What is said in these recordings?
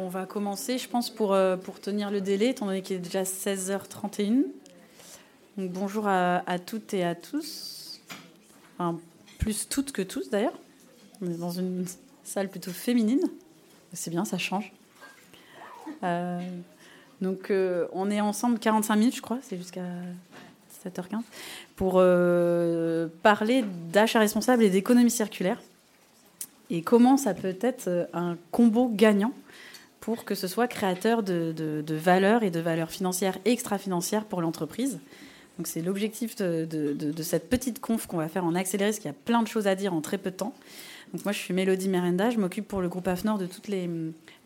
On va commencer, je pense, pour, euh, pour tenir le délai, étant donné qu'il est déjà 16h31. Donc, bonjour à, toutes et à tous. Plus toutes que tous, d'ailleurs. On est dans une salle plutôt féminine. C'est bien, ça change. Euh, donc, euh, on est ensemble 45 minutes, je crois, c'est jusqu'à 17h15, pour parler d'achat responsable et d'économie circulaire. Et comment ça peut être un combo gagnant? Pour que ce soit créateur de, de, valeur et de valeur financière et extra-financière pour l'entreprise. Donc c'est l'objectif de, de, cette petite conf qu'on va faire en accéléré, parce qu'il y a plein de choses à dire en très peu de temps. Donc moi je suis Mélodie Merenda, je m'occupe pour le groupe AFNOR de toutes les,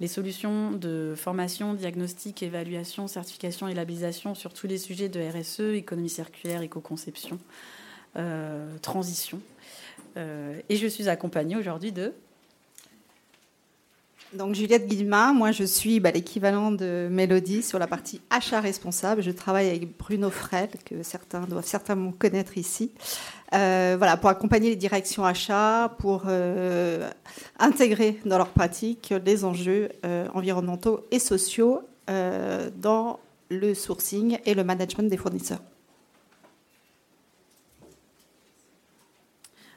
les, solutions de formation, diagnostic, évaluation, certification et labellisation sur tous les sujets de RSE, économie circulaire, éco-conception, euh, transition. Euh, et je suis accompagnée aujourd'hui de donc Juliette Guillemin, moi je suis bah, l'équivalent de Mélodie sur la partie achat responsable. Je travaille avec Bruno Frel, que certains doivent certainement connaître ici. Euh, voilà, pour accompagner les directions achats, pour euh, intégrer dans leur pratique les enjeux euh, environnementaux et sociaux dans le sourcing et le management des fournisseurs.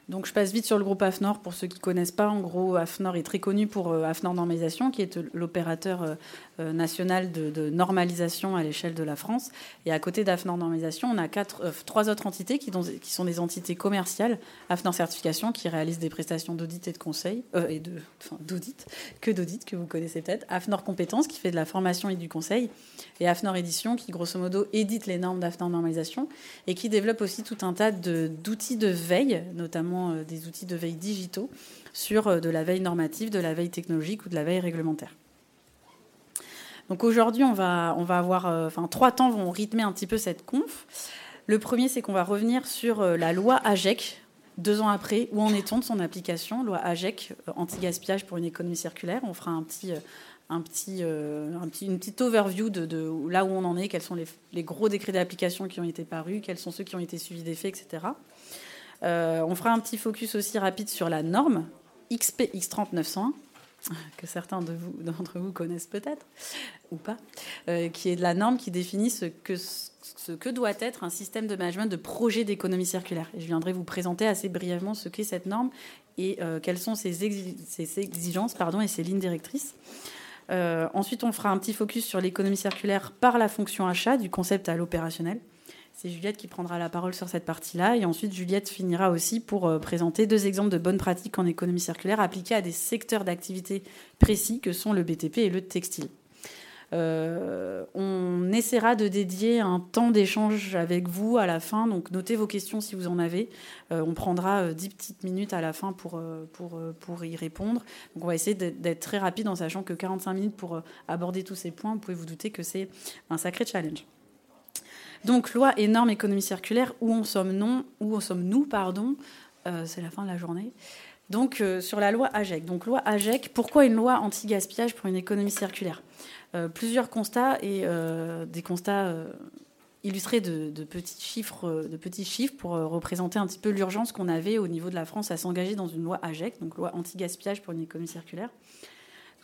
Donc je passe vite sur le groupe AFNOR pour ceux qui ne connaissent pas. En gros, AFNOR est très connu pour euh, AFNOR Normalisation, qui est l'opérateur euh, euh, national de, normalisation à l'échelle de la France. Et à côté d'AFNOR Normalisation, on a trois autres entités qui, sont des entités commerciales. AFNOR Certification, qui réalise des prestations d'audit et de conseil, et de, d'audit, que d'audit, que vous connaissez peut-être. AFNOR Compétences, qui fait de la formation et du conseil. Et AFNOR Édition, qui grosso modo édite les normes d'AFNOR Normalisation et qui développe aussi tout un tas d'outils de veille, notamment euh, des outils de veille digitaux sur euh, de la veille normative, de la veille technologique ou de la veille réglementaire. Donc aujourd'hui, on va, on va avoir, euh, enfin, trois temps vont rythmer un petit peu cette conf. Le premier, c'est qu'on va revenir sur la loi AGEC, deux ans après, où en est-on de son application, loi AGEC, anti-gaspillage pour une économie circulaire. On fera un petit, un petit, un petit, une petite overview de, de, là où on en est, quels sont les, les gros décrets d'application qui ont été parus, quels sont ceux qui ont été suivis des faits, etc. Euh, on fera un petit focus aussi rapide sur la norme XPX 3901 que certains d'entre vous, connaissent peut-être ou pas, euh, qui est la norme qui définit ce que, doit être un système de management de projet d'économie circulaire. Et je viendrai vous présenter assez brièvement ce qu'est cette norme et euh, quelles sont ses, exigences et ses lignes directrices. ensuite, on fera un petit focus sur l'économie circulaire par la fonction achat, du concept à l'opérationnel. C'est Juliette qui prendra la parole sur cette partie-là. Et ensuite, Juliette finira aussi pour euh, présenter deux exemples de bonnes pratiques en économie circulaire appliquées à des secteurs d'activité précis que sont le BTP et le textile. Euh, on essaiera de dédier un temps d'échange avec vous à la fin, donc notez vos questions si vous en avez. Euh, on prendra dix petites minutes à la fin pour, pour, pour y répondre. Donc on va essayer d'être très rapide en sachant que 45 minutes pour aborder tous ces points, vous pouvez vous douter que c'est un sacré challenge. Donc, loi et normes économie circulaire, où en sommes-nous sommes-nous, pardon euh, C'est la fin de la journée. Donc, euh, sur la loi AGEC. Donc, loi AGEC, pourquoi une loi anti-gaspillage pour une économie circulaire? Euh, Plusieurs constats et des constats illustrés de, petits chiffres, de petits chiffres pour représenter un petit peu l'urgence qu'on avait au niveau de la France à s'engager dans une loi AGEC, donc loi anti-gaspillage pour une économie circulaire.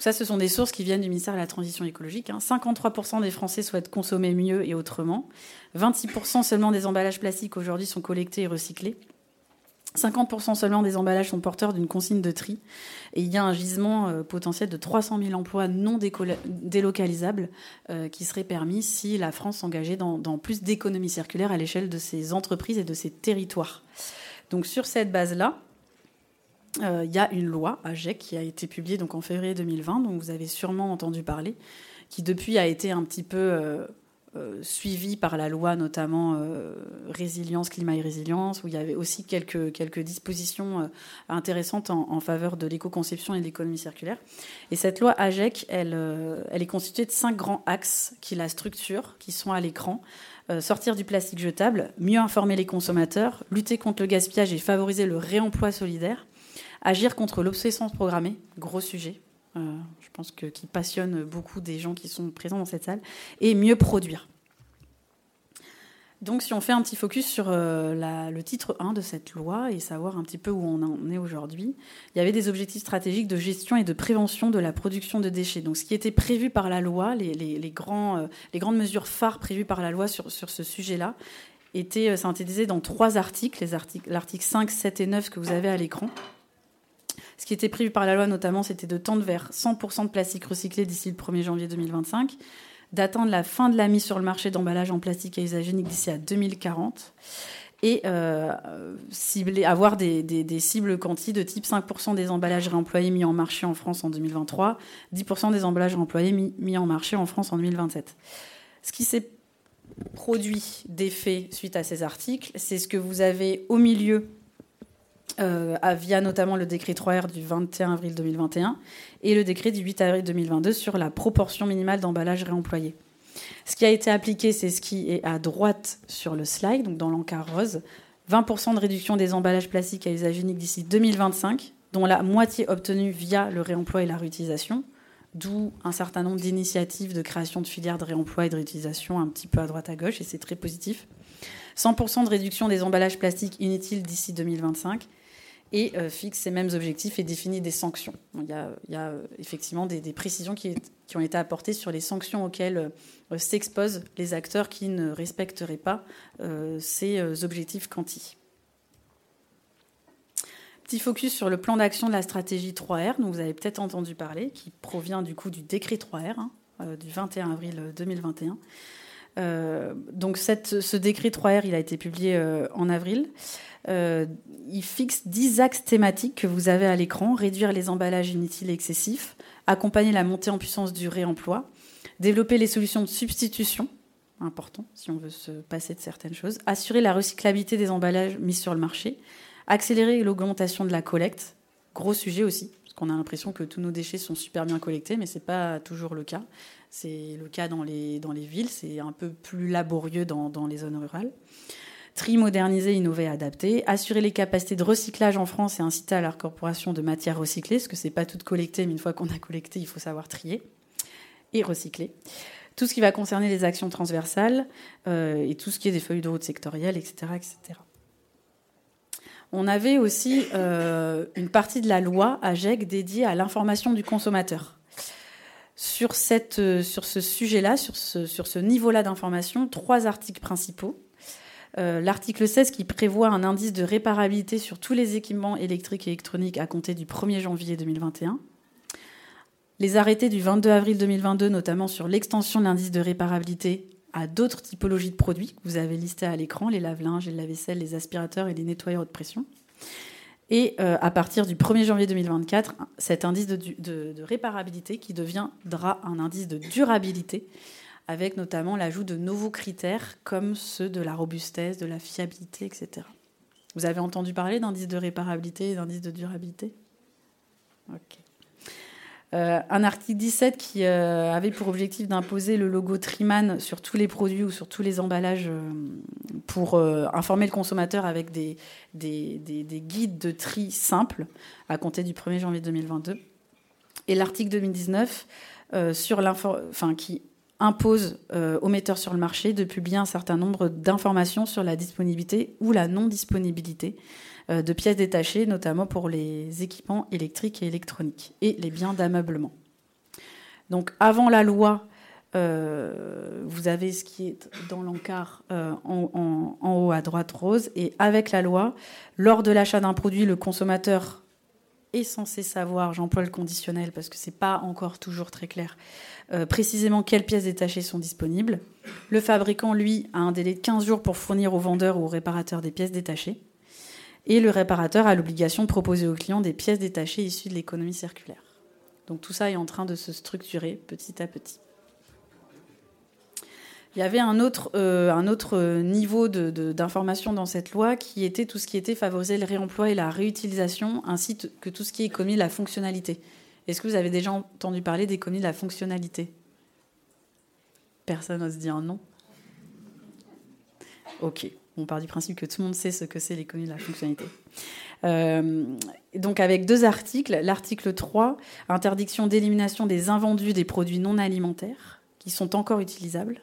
Ça, ce sont des sources qui viennent du ministère de la Transition écologique. 53% hein. des Français souhaitent consommer mieux et autrement. 26% seulement des emballages plastiques aujourd'hui sont collectés et recyclés. 50% seulement des emballages sont porteurs d'une consigne de tri. Et il y a un gisement euh, potentiel de 300 000 emplois non délocalisables euh, qui seraient permis si la France s'engageait dans, dans, plus d'économie circulaire à l'échelle de ses entreprises et de ses territoires. Donc sur cette base-là, euh, il y a une loi AGEC qui a été publiée donc en février 2020, dont vous avez sûrement entendu parler, qui depuis a été un petit peu euh, euh, suivie par la loi notamment résilience, climat et résilience, où il y avait aussi quelques, quelques dispositions intéressantes en, faveur de l'éco-conception et de l'économie circulaire. Et cette loi AGEC, elle, elle est constituée de cinq grands axes qui la structurent, qui sont à l'écran. sortir du plastique jetable, mieux informer les consommateurs, lutter contre le gaspillage et favoriser le réemploi solidaire, Agir contre l'obsolescence programmée, gros sujet, euh, je pense que qui passionne beaucoup des gens qui sont présents dans cette salle, et mieux produire. Donc, si on fait un petit focus sur euh, le titre 1 de cette loi et savoir un petit peu où on en est aujourd'hui, il y avait des objectifs stratégiques de gestion et de prévention de la production de déchets. Donc, ce qui était prévu par la loi, les, euh, grandes mesures phares prévues par la loi sur, ce sujet-là, étaient synthétisées dans trois articles, l'article 5, 7 et 9 que vous avez à l'écran. Ce qui était prévu par la loi, notamment, c'était de tendre vers 100% de plastique recyclé d'ici le 1er janvier 2025 d'attendre la fin de la mise sur le marché d'emballage en plastique à usage unique d'ici à 2040 et euh, avoir des, cibles quanti de type 5% des emballages réemployés mis en marché en France en 2023, 10% des emballages réemployés mis, mis, en marché en France en 2027. Ce qui s'est produit d'effet suite à ces articles, c'est ce que vous avez au milieu euh, via notamment le décret 3R du 21 avril 2021 et le décret du 8 avril 2022 sur la proportion minimale d'emballage réemployé. Ce qui a été appliqué, c'est ce qui est à droite sur le slide, donc dans l'encart rose. 20% de réduction des emballages plastiques à usage unique d'ici 2025, dont la moitié obtenue via le réemploi et la réutilisation, d'où un certain nombre d'initiatives de création de filières de réemploi et de réutilisation un petit peu à droite à gauche, et c'est très positif. 100% de réduction des emballages plastiques inutiles d'ici 2025 et euh, fixe ces mêmes objectifs et définit des sanctions. il, y a, euh, effectivement des, précisions qui, ont été apportées sur les sanctions auxquelles euh, s'exposent les acteurs qui ne respecteraient pas ces objectifs quanti. Petit focus sur le plan d'action de la stratégie 3R, dont vous avez peut-être entendu parler, qui provient du coup du décret 3R hein, du 21 avril 2021. donc ce décret 3R, il a été publié en avril. Euh, il fixe 10 axes thématiques que vous avez à l'écran. Réduire les emballages inutiles et excessifs, accompagner la montée en puissance du réemploi, développer les solutions de substitution, important si on veut se passer de certaines choses, assurer la recyclabilité des emballages mis sur le marché, accélérer l'augmentation de la collecte, gros sujet aussi, parce qu'on a l'impression que tous nos déchets sont super bien collectés, mais ce n'est pas toujours le cas. C'est le cas dans les, dans les villes, c'est un peu plus laborieux dans, dans les zones rurales tri, moderniser, innover, adapter, assurer les capacités de recyclage en France et inciter à la corporation de matières recyclées, parce que c'est pas tout collecté, mais une fois qu'on a collecté, il faut savoir trier et recycler. Tout ce qui va concerner les actions transversales euh, et tout ce qui est des feuilles de route sectorielles, etc., etc. On avait aussi euh, une partie de la loi AGEC dédiée à l'information du consommateur. Sur, euh, ce sujet-là, sur ce, sur ce niveau-là d'information, trois articles principaux. Euh, l'article 16 qui prévoit un indice de réparabilité sur tous les équipements électriques et électroniques à compter du 1er janvier 2021. Les arrêtés du 22 avril 2022, notamment sur l'extension de l'indice de réparabilité à d'autres typologies de produits que vous avez listés à l'écran, les lave-linges, les lave-vaisselle, les aspirateurs et les nettoyeurs de pression. Et euh, à partir du 1er janvier 2024, cet indice de réparabilité qui deviendra un indice de durabilité avec notamment l'ajout de nouveaux critères comme ceux de la robustesse, de la fiabilité, etc. Vous avez entendu parler d'indice de réparabilité et d'indice de durabilité? Euh, un article 17 qui euh, avait pour objectif d'imposer le logo Triman sur tous les produits ou sur tous les emballages euh, pour informer le consommateur avec des, guides de tri simples à compter du 1er janvier 2022. Et l'article 2019 sur enfin, qui impose euh, aux metteurs sur le marché de publier un certain nombre d'informations sur la disponibilité ou la non-disponibilité euh, de pièces détachées, notamment pour les équipements électriques et électroniques et les biens d'ameublement. Donc avant la loi, euh, vous avez ce qui est dans l'encart en, en, haut à droite rose, et avec la loi, lors de l'achat d'un produit, le consommateur est censé savoir, j'emploie le conditionnel parce que c'est pas encore toujours très clair, euh, précisément quelles pièces détachées sont disponibles. Le fabricant, lui, a un délai de 15 jours pour fournir au vendeur ou au réparateur des pièces détachées. Et le réparateur a l'obligation de proposer au client des pièces détachées issues de l'économie circulaire. Donc tout ça est en train de se structurer petit à petit. Il y avait un autre, euh, niveau d'information dans cette loi qui était tout ce qui était favoriser le réemploi et la réutilisation, ainsi que tout ce qui est commis la fonctionnalité. Est-ce que vous avez déjà entendu parler d'économie de la fonctionnalité? Personne n'ose dire non Ok, on part du principe que tout le monde sait ce que c'est l'économie de la fonctionnalité. Euh, donc avec deux articles. L'article 3, interdiction d'élimination des invendus des produits non alimentaires qui sont encore utilisables.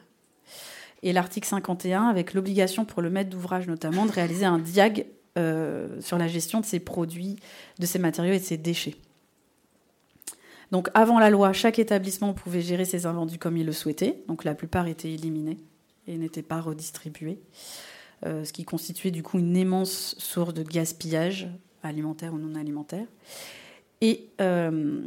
Et l'article 51 avec l'obligation pour le maître d'ouvrage notamment de réaliser un diag euh, sur la gestion de ces produits, de ces matériaux et de ces déchets. Donc avant la loi, chaque établissement pouvait gérer ses invendus comme il le souhaitait. Donc la plupart étaient éliminés et n'étaient pas redistribués, euh, ce qui constituait du coup une immense source de gaspillage alimentaire ou non alimentaire. Et euh,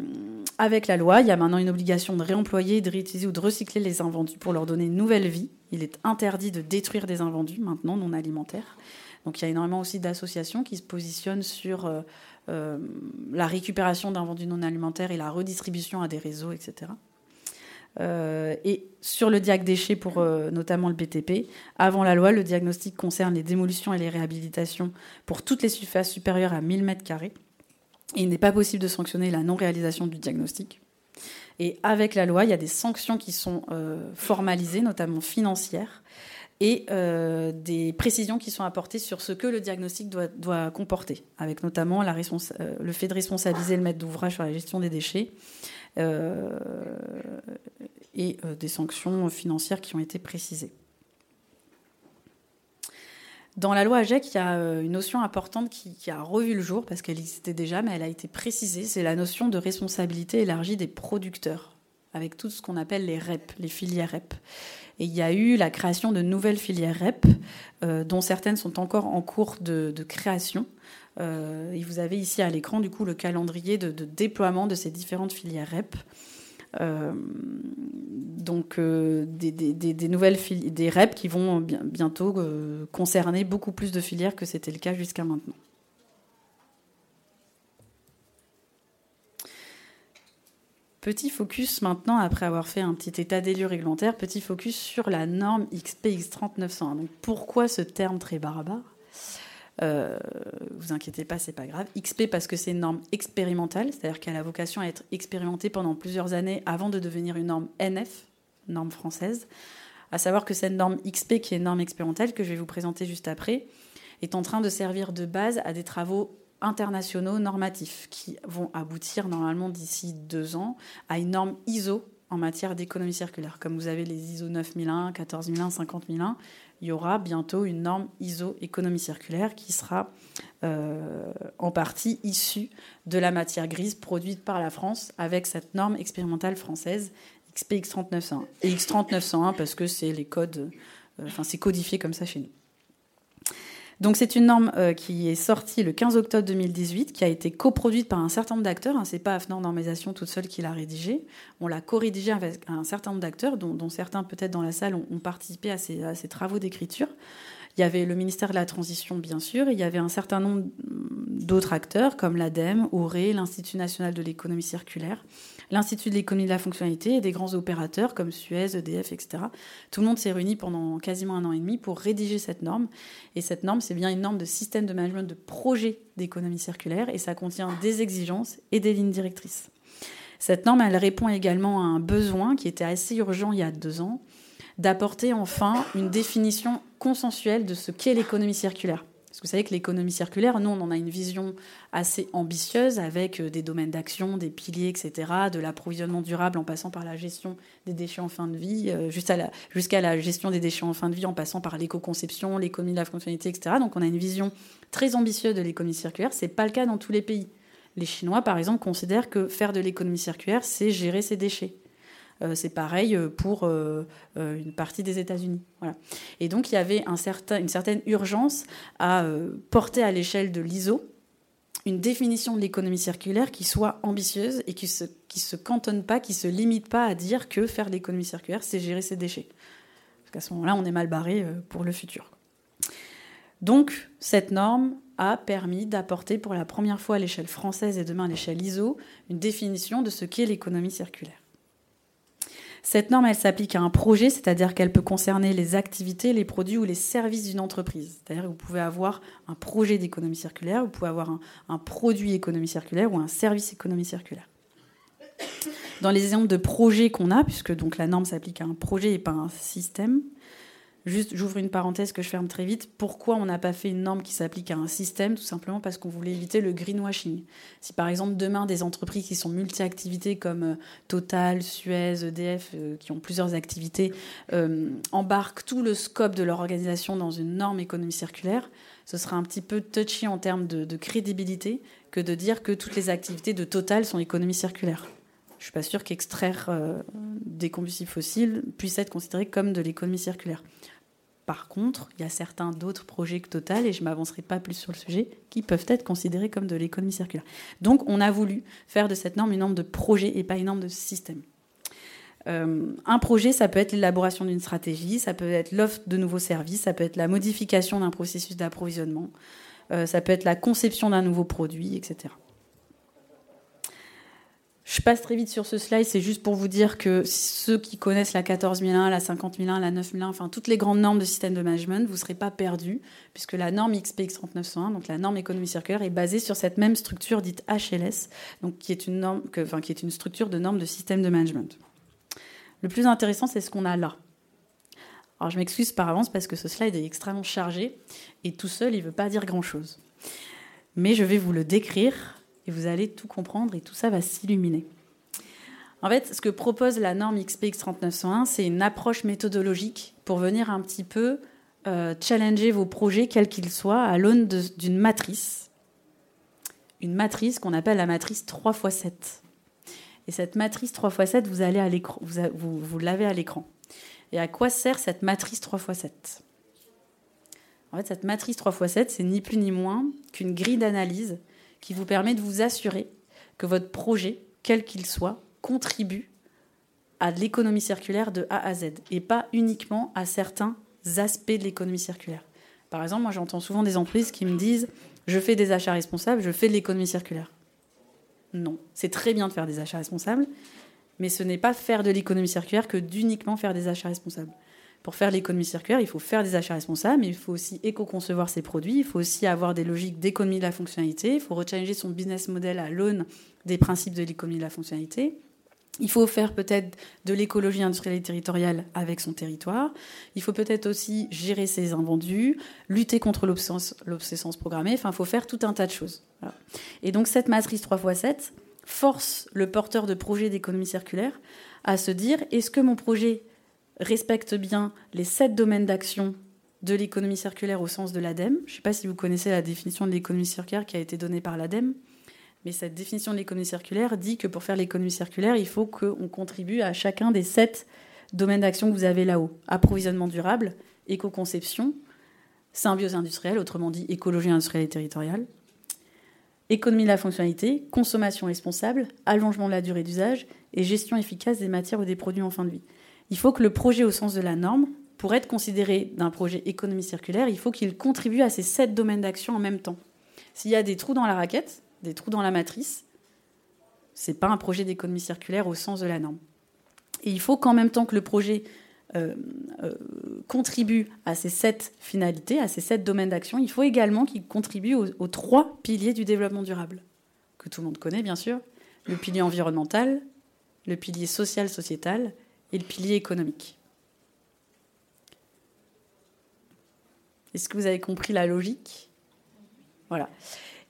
avec la loi, il y a maintenant une obligation de réemployer, de réutiliser ou de recycler les invendus pour leur donner une nouvelle vie. Il est interdit de détruire des invendus maintenant non alimentaires. Donc il y a énormément aussi d'associations qui se positionnent sur euh, euh, la récupération d'invendus non alimentaires et la redistribution à des réseaux, etc. et sur le diag déchets pour notamment le BTP, avant la loi, le diagnostic concerne les démolitions et les réhabilitations pour toutes les surfaces supérieures à 1000 mètres carrés il n'est pas possible de sanctionner la non-réalisation du diagnostic. Et avec la loi, il y a des sanctions qui sont euh, formalisées, notamment financières, et euh, des précisions qui sont apportées sur ce que le diagnostic doit, comporter, avec notamment euh, le fait de responsabiliser le maître d'ouvrage sur la gestion des déchets et des sanctions financières qui ont été précisées. Dans la loi AGEC, il y a euh, une notion importante qui, a revu le jour, parce qu'elle existait déjà, mais elle a été précisée, c'est la notion de responsabilité élargie des producteurs, avec tout ce qu'on appelle les REP, les filières REP. Et il y a eu la création de nouvelles filières REP, euh, dont certaines sont encore en cours de, création. Euh, et vous avez ici à l'écran, du coup, le calendrier de, de déploiement de ces différentes filières REP. Euh, donc euh, des, nouvelles des REP qui vont bientôt euh, concerner beaucoup plus de filières que c'était le cas jusqu'à maintenant. Petit focus maintenant, après avoir fait un petit état des lieux réglementaire, petit focus sur la norme XPX 3901. Donc pourquoi ce terme très barbare? Euh, vous inquiétez pas, c'est pas grave. XP parce que c'est une norme expérimentale, c'est-à-dire qu'elle a vocation à être expérimentée pendant plusieurs années avant de devenir une norme NF, norme française. À savoir que cette norme XP, qui est une norme expérimentale que je vais vous présenter juste après, est en train de servir de base à des travaux internationaux normatifs qui vont aboutir normalement d'ici deux ans à une norme ISO en matière d'économie circulaire. Comme vous avez les ISO 9001, 14001, 50001, il y aura bientôt une norme ISO économie circulaire qui sera euh, en partie issue de la matière grise produite par la France avec cette norme expérimentale française XPX 3901. Et X 3901 parce que c'est les codes, euh, enfin c'est codifié comme ça chez nous. Donc c'est une norme euh, qui est sortie le 15 octobre 2018, qui a été coproduite par un certain nombre d'acteurs. Hein, c'est pas AFNOR Normalisation toute seule qui l'a rédigée. On l'a co-rédigée avec un certain nombre d'acteurs, dont, certains peut-être dans la salle ont, participé à à ces travaux d'écriture. Il y avait le ministère de la Transition, bien sûr, et il y avait un certain nombre d'autres acteurs, comme l'ADEME, ORE, l'Institut national de l'économie circulaire, l'Institut de l'économie de la fonctionnalité et des grands opérateurs comme Suez, EDF, etc. Tout le monde s'est réuni pendant quasiment un an et demi pour rédiger cette norme. Et cette norme, c'est bien une norme de système de management de projet d'économie circulaire et ça contient des exigences et des lignes directrices. Cette norme, elle répond également à un besoin qui était assez urgent il y a deux ans, d'apporter enfin une définition consensuelle de ce qu'est l'économie circulaire. Parce que vous savez que l'économie circulaire, nous, on en a une vision assez ambitieuse avec euh, des domaines d'action, des piliers, etc., de l'approvisionnement durable en passant par la gestion des déchets en fin de vie, euh, jusqu'à la, gestion des déchets en fin de vie en passant par l'éco-conception, l'économie de la fonctionnalité, etc. Donc on a une vision très ambitieuse de l'économie circulaire. Ce n'est pas le cas dans tous les pays. Les Chinois, par exemple, considèrent que faire de l'économie circulaire, c'est gérer ses déchets. Euh, c'est pareil euh, pour euh, une partie des États-Unis. Et donc il y avait une certaine urgence à porter à l'échelle de l'ISO une définition de l'économie circulaire qui soit ambitieuse et qui se, qui se cantonne pas, qui se limite pas à dire que faire de l'économie circulaire, c'est gérer ses déchets. Parce qu'à ce moment-là, on est mal barré pour le futur. Donc, cette norme a permis d'apporter pour la première fois à l'échelle française et demain à l'échelle ISO une définition de ce qu'est l'économie circulaire. Cette norme, elle s'applique à un projet, c'est-à-dire qu'elle peut concerner les activités, les produits ou les services d'une entreprise. C'est-à-dire que vous pouvez avoir un projet d'économie circulaire, vous pouvez avoir un, produit économie circulaire ou un service économie circulaire. Dans les exemples de projets qu'on a, puisque donc la norme s'applique à un projet et pas à un système, Juste, j'ouvre une parenthèse que je ferme très vite. Pourquoi on n'a pas fait une norme qui s'applique à un système Tout simplement parce qu'on voulait éviter le greenwashing? Si par exemple demain des entreprises qui sont multi-activités comme euh, Total, Suez, EDF, euh, qui ont plusieurs activités, euh, embarquent tout le scope de leur organisation dans une norme économie circulaire, ce sera un petit peu touchy en termes de, crédibilité que de dire que toutes les activités de Total sont économie circulaire. Je suis pas sûre qu'extraire des combustibles fossiles puisse être considéré comme de l'économie circulaire. Par contre, il y a certains d'autres projets que Total, et je ne m'avancerai pas plus sur le sujet, qui peuvent être considérés comme de l'économie circulaire. Donc, on a voulu faire de cette norme une norme de projet et pas une norme de système. Euh, un projet, ça peut être l'élaboration d'une stratégie, ça peut être l'offre de nouveaux services, ça peut être la modification d'un processus d'approvisionnement, euh, ça peut être la conception d'un nouveau produit, etc. Je passe très vite sur ce slide, c'est juste pour vous dire que ceux qui connaissent la 14001, la 50001, la 9001, enfin toutes les grandes normes de système de management, vous ne serez pas perdus, puisque la norme XPX 3901, donc la norme économie circulaire, est basée sur cette même structure dite HLS, donc qui est une, norme, enfin, qui est une structure de normes de système de management. Le plus intéressant, c'est ce qu'on a là. Alors je m'excuse par avance parce que ce slide est extrêmement chargé, et tout seul, il ne veut pas dire grand-chose. Mais je vais vous le décrire et vous allez tout comprendre et tout ça va s'illuminer. En fait, ce que propose la norme XPX 3901, c'est une approche méthodologique pour venir un petit peu euh, challenger vos projets, quels qu'ils soient, à l'aune d'une matrice. Une matrice qu'on appelle la matrice 3 x 7. Et cette matrice 3 x 7, vous, vous, l'avez à l'écran. Et à quoi sert cette matrice 3 x 7 En fait, cette matrice 3 x 7, c'est ni plus ni moins qu'une grille d'analyse qui vous permet de vous assurer que votre projet, quel qu'il soit, contribue à l'économie circulaire de A à Z et pas uniquement à certains aspects de l'économie circulaire. Par exemple, moi j'entends souvent des entreprises qui me disent je fais des achats responsables, je fais de l'économie circulaire. Non, c'est très bien de faire des achats responsables, mais ce n'est pas faire de l'économie circulaire que d'uniquement faire des achats responsables pour faire l'économie circulaire, il faut faire des achats responsables, mais il faut aussi éco-concevoir ses produits, il faut aussi avoir des logiques d'économie de la fonctionnalité, il faut rechallenger son business model à l'aune des principes de l'économie de la fonctionnalité. Il faut faire peut-être de l'écologie industrielle et territoriale avec son territoire. Il faut peut-être aussi gérer ses invendus, lutter contre l'obsolescence programmée. Enfin, il faut faire tout un tas de choses. Et donc, cette matrice 3x7 force le porteur de projet d'économie circulaire à se dire est-ce que mon projet respecte bien les sept domaines d'action de l'économie circulaire au sens de l'ADEME. Je ne sais pas si vous connaissez la définition de l'économie circulaire qui a été donnée par l'ADEME, mais cette définition de l'économie circulaire dit que pour faire l'économie circulaire, il faut qu'on contribue à chacun des sept domaines d'action que vous avez là-haut. Approvisionnement durable, éco-conception, symbiose industrielle, autrement dit écologie industrielle et territoriale, économie de la fonctionnalité, consommation responsable, allongement de la durée d'usage et gestion efficace des matières ou des produits en fin de vie il faut que le projet au sens de la norme, pour être considéré d'un projet économie circulaire, il faut qu'il contribue à ces sept domaines d'action en même temps. S'il y a des trous dans la raquette, des trous dans la matrice, c'est pas un projet d'économie circulaire au sens de la norme. Et il faut qu'en même temps que le projet euh, euh, contribue à ces sept finalités, à ces sept domaines d'action, il faut également qu'il contribue aux, trois piliers du développement durable, que tout le monde connaît bien sûr, le pilier environnemental, le pilier social-sociétal et le pilier économique. Est-ce que vous avez compris la logique? Voilà.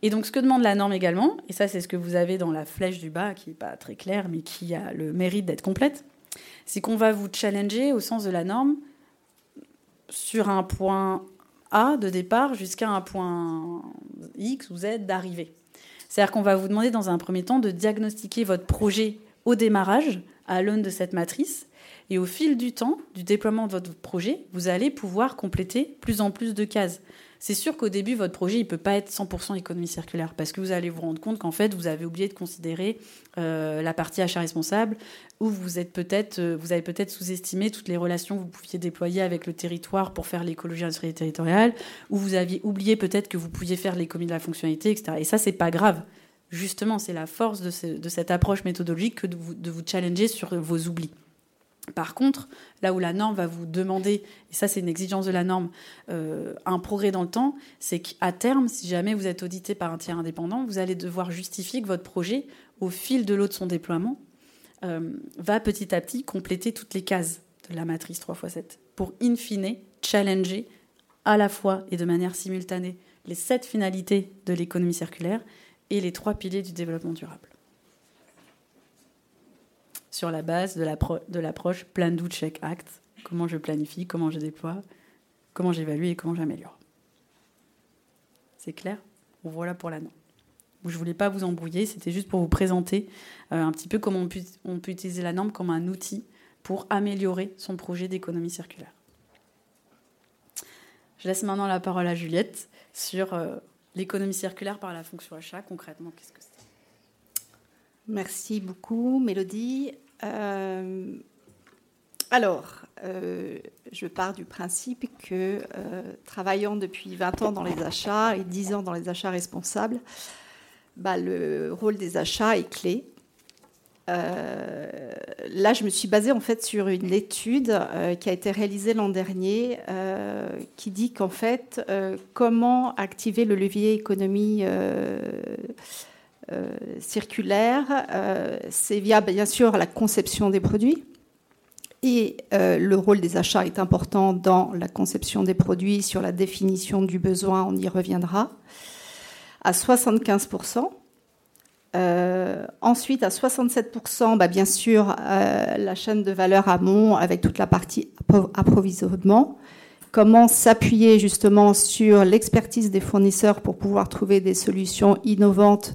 Et donc, ce que demande la norme également, et ça, c'est ce que vous avez dans la flèche du bas, qui n'est pas très claire, mais qui a le mérite d'être complète, c'est qu'on va vous challenger au sens de la norme sur un point A de départ jusqu'à un point X ou Z d'arrivée. C'est-à-dire qu'on va vous demander dans un premier temps de diagnostiquer votre projet au démarrage à l'aune de cette matrice et au fil du temps, du déploiement de votre projet, vous allez pouvoir compléter plus en plus de cases. C'est sûr qu'au début, votre projet ne peut pas être 100% économie circulaire parce que vous allez vous rendre compte qu'en fait, vous avez oublié de considérer euh, la partie achat responsable ou vous, êtes peut-être, euh, vous avez peut-être sous-estimé toutes les relations que vous pouviez déployer avec le territoire pour faire l'écologie industrielle territoriale ou vous aviez oublié peut-être que vous pouviez faire l'économie de la fonctionnalité, etc. Et ça, c'est pas grave. Justement, c'est la force de, cette approche méthodologique que de vous challenger sur vos oublis. Par contre, là où la norme va vous demander, et ça c'est une exigence de la norme, euh, un progrès dans le temps, c'est qu'à terme, si jamais vous êtes audité par un tiers indépendant, vous allez devoir justifier que votre projet, au fil de l'eau de son déploiement, euh, va petit à petit compléter toutes les cases de la matrice 3 x 7 pour, in fine, challenger à la fois et de manière simultanée les sept finalités de l'économie circulaire et les trois piliers du développement durable. Sur la base de l'approche plan do check act, comment je planifie, comment je déploie, comment j'évalue et comment j'améliore. C'est clair? Voilà pour la norme. Je ne voulais pas vous embrouiller, c'était juste pour vous présenter euh, un petit peu comment on peut, on peut utiliser la norme comme un outil pour améliorer son projet d'économie circulaire. Je laisse maintenant la parole à Juliette sur euh, l'économie circulaire par la fonction achat. Concrètement, qu'est-ce que c'est? Merci beaucoup, Mélodie. Euh, alors, euh, je pars du principe que, travaillant depuis 20 ans dans les achats et 10 ans dans les achats responsables, bah, le rôle des achats est clé. Euh, là, je me suis basée en fait sur une étude euh, qui a été réalisée l'an dernier, euh, qui dit qu'en fait, comment activer le levier économie circulaire, c'est via bien sûr la conception des produits. Et le rôle des achats est important dans la conception des produits, sur la définition du besoin, on y reviendra, à 75% euh, ensuite, à 67%, bah, bien sûr, euh, la chaîne de valeur amont avec toute la partie approvisionnement. Comment s'appuyer justement sur l'expertise des fournisseurs pour pouvoir trouver des solutions innovantes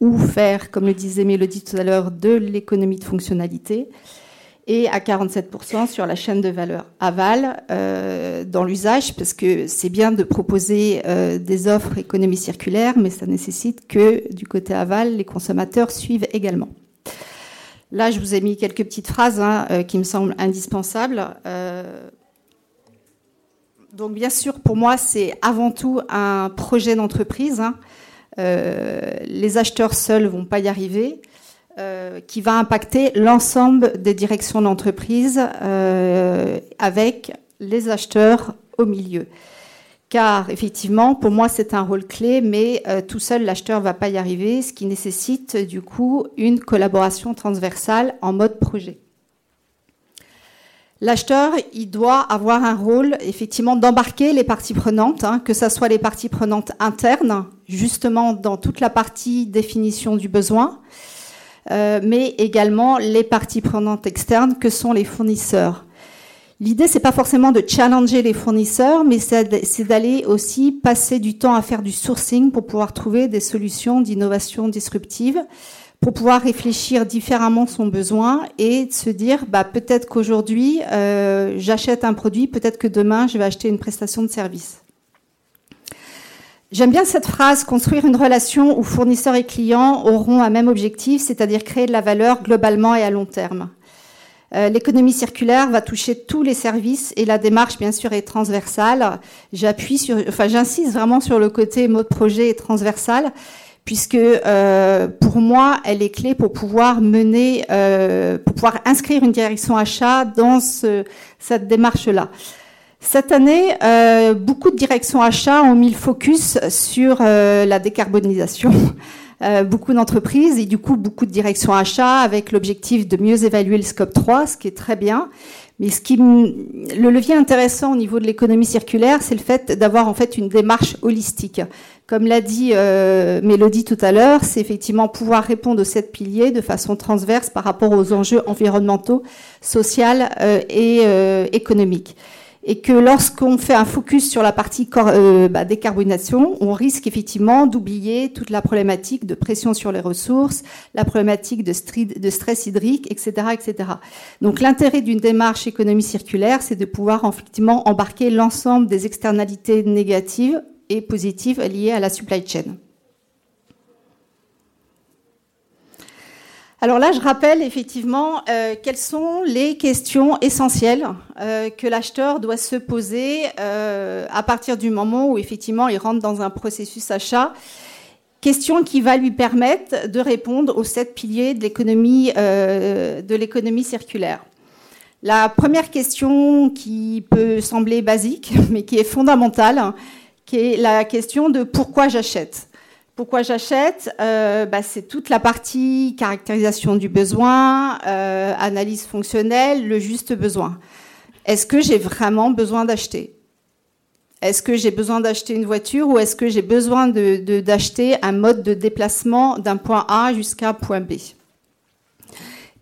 ou faire, comme le disait Mélodie tout à l'heure, de l'économie de fonctionnalité et à 47% sur la chaîne de valeur aval euh, dans l'usage, parce que c'est bien de proposer euh, des offres économie circulaire, mais ça nécessite que du côté aval, les consommateurs suivent également. Là, je vous ai mis quelques petites phrases hein, euh, qui me semblent indispensables. donc, bien sûr, pour moi, c'est avant tout un projet d'entreprise. Hein. Les acheteurs seuls vont pas y arriver. Euh, qui va impacter l'ensemble des directions d'entreprise euh, avec les acheteurs au milieu. Car effectivement, pour moi, c'est un rôle clé, mais euh, tout seul, l'acheteur ne va pas y arriver, ce qui nécessite du coup une collaboration transversale en mode projet. L'acheteur, il doit avoir un rôle effectivement d'embarquer les parties prenantes, hein, que ce soit les parties prenantes internes, justement dans toute la partie définition du besoin, euh, mais également les parties prenantes externes que sont les fournisseurs. L'idée, c'est pas forcément de challenger les fournisseurs, mais c'est d'aller aussi passer du temps à faire du sourcing pour pouvoir trouver des solutions d'innovation disruptive, pour pouvoir réfléchir différemment son besoin et se dire, bah, peut-être qu'aujourd'hui, euh, j'achète un produit, peut-être que demain, je vais acheter une prestation de service. J'aime bien cette phrase, construire une relation où fournisseurs et clients auront un même objectif, c'est-à-dire créer de la valeur globalement et à long terme. Euh, l'économie circulaire va toucher tous les services et la démarche, bien sûr, est transversale. J'appuie sur, enfin, j'insiste vraiment sur le côté mode projet et transversal, puisque euh, pour moi, elle est clé pour pouvoir mener, euh, pour pouvoir inscrire une direction achat dans ce, cette démarche-là. Cette année, euh, beaucoup de directions achats ont mis le focus sur euh, la décarbonisation. Euh, beaucoup d'entreprises et du coup beaucoup de directions achats avec l'objectif de mieux évaluer le scope 3, ce qui est très bien. Mais ce qui, le levier intéressant au niveau de l'économie circulaire, c'est le fait d'avoir en fait une démarche holistique. Comme l'a dit Mélodie tout à l'heure, c'est effectivement pouvoir répondre aux sept piliers de façon transverse par rapport aux enjeux environnementaux, sociaux et économiques et que lorsqu'on fait un focus sur la partie euh, bah, décarbonation, on risque effectivement d'oublier toute la problématique de pression sur les ressources, la problématique de, de stress hydrique, etc., etc. Donc l'intérêt d'une démarche économie circulaire, c'est de pouvoir effectivement embarquer l'ensemble des externalités négatives et positives liées à la supply chain. Alors là, je rappelle effectivement euh, quelles sont les questions essentielles euh, que l'acheteur doit se poser euh, à partir du moment où effectivement il rentre dans un processus achat. Question qui va lui permettre de répondre aux sept piliers de l'économie de l'économie circulaire. La première question qui peut sembler basique, mais qui est fondamentale, qui est la question de pourquoi j'achète. Pourquoi j'achète euh, bah, C'est toute la partie caractérisation du besoin, euh, analyse fonctionnelle, le juste besoin. Est-ce que j'ai vraiment besoin d'acheter? Est-ce que j'ai besoin d'acheter une voiture ou est-ce que j'ai besoin d'acheter un mode de déplacement d'un point A jusqu'à un point B?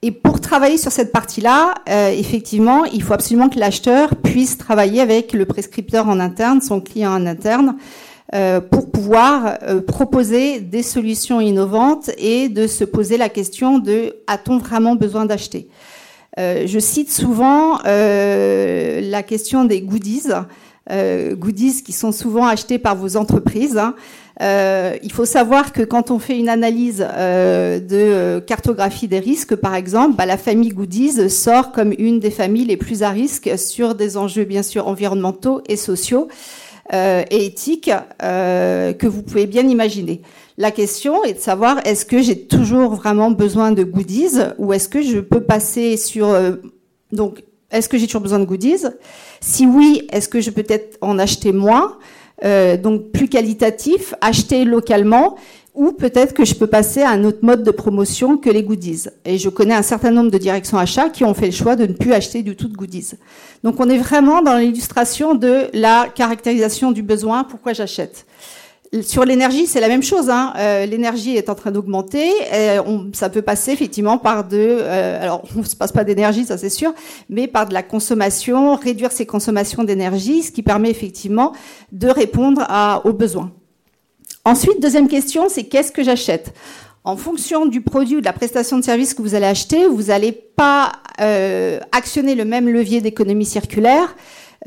Et pour travailler sur cette partie-là, euh, effectivement, il faut absolument que l'acheteur puisse travailler avec le prescripteur en interne, son client en interne, euh, pour pouvoir euh, proposer des solutions innovantes et de se poser la question de a-t-on vraiment besoin d'acheter? Je cite souvent la question des goodies. goodies qui sont souvent achetés par vos entreprises. Hein. Euh, il faut savoir que quand on fait une analyse euh, de euh, cartographie des risques, par exemple, bah, la famille Goodies sort comme une des familles les plus à risque sur des enjeux bien sûr environnementaux et sociaux et éthiques que vous pouvez bien imaginer. La question est de savoir est-ce que j'ai toujours vraiment besoin de goodies ou est-ce que je peux passer sur donc est-ce que j'ai toujours besoin de goodies? Si oui, est-ce que je peux peut-être en acheter moins? Euh, donc plus qualitatif, acheter localement, ou peut-être que je peux passer à un autre mode de promotion que les goodies. Et je connais un certain nombre de directions achats qui ont fait le choix de ne plus acheter du tout de goodies. Donc on est vraiment dans l'illustration de la caractérisation du besoin, pourquoi j'achète. Sur l'énergie, c'est la même chose. Hein. Euh, l'énergie est en train d'augmenter. ça peut passer effectivement par de, euh, alors on se passe pas d'énergie, ça c'est sûr, mais par de la consommation, réduire ses consommations d'énergie, ce qui permet effectivement de répondre à, aux besoins. Ensuite, deuxième question, c'est qu'est-ce que j'achète? En fonction du produit ou de la prestation de service que vous allez acheter, vous n'allez pas euh, actionner le même levier d'économie circulaire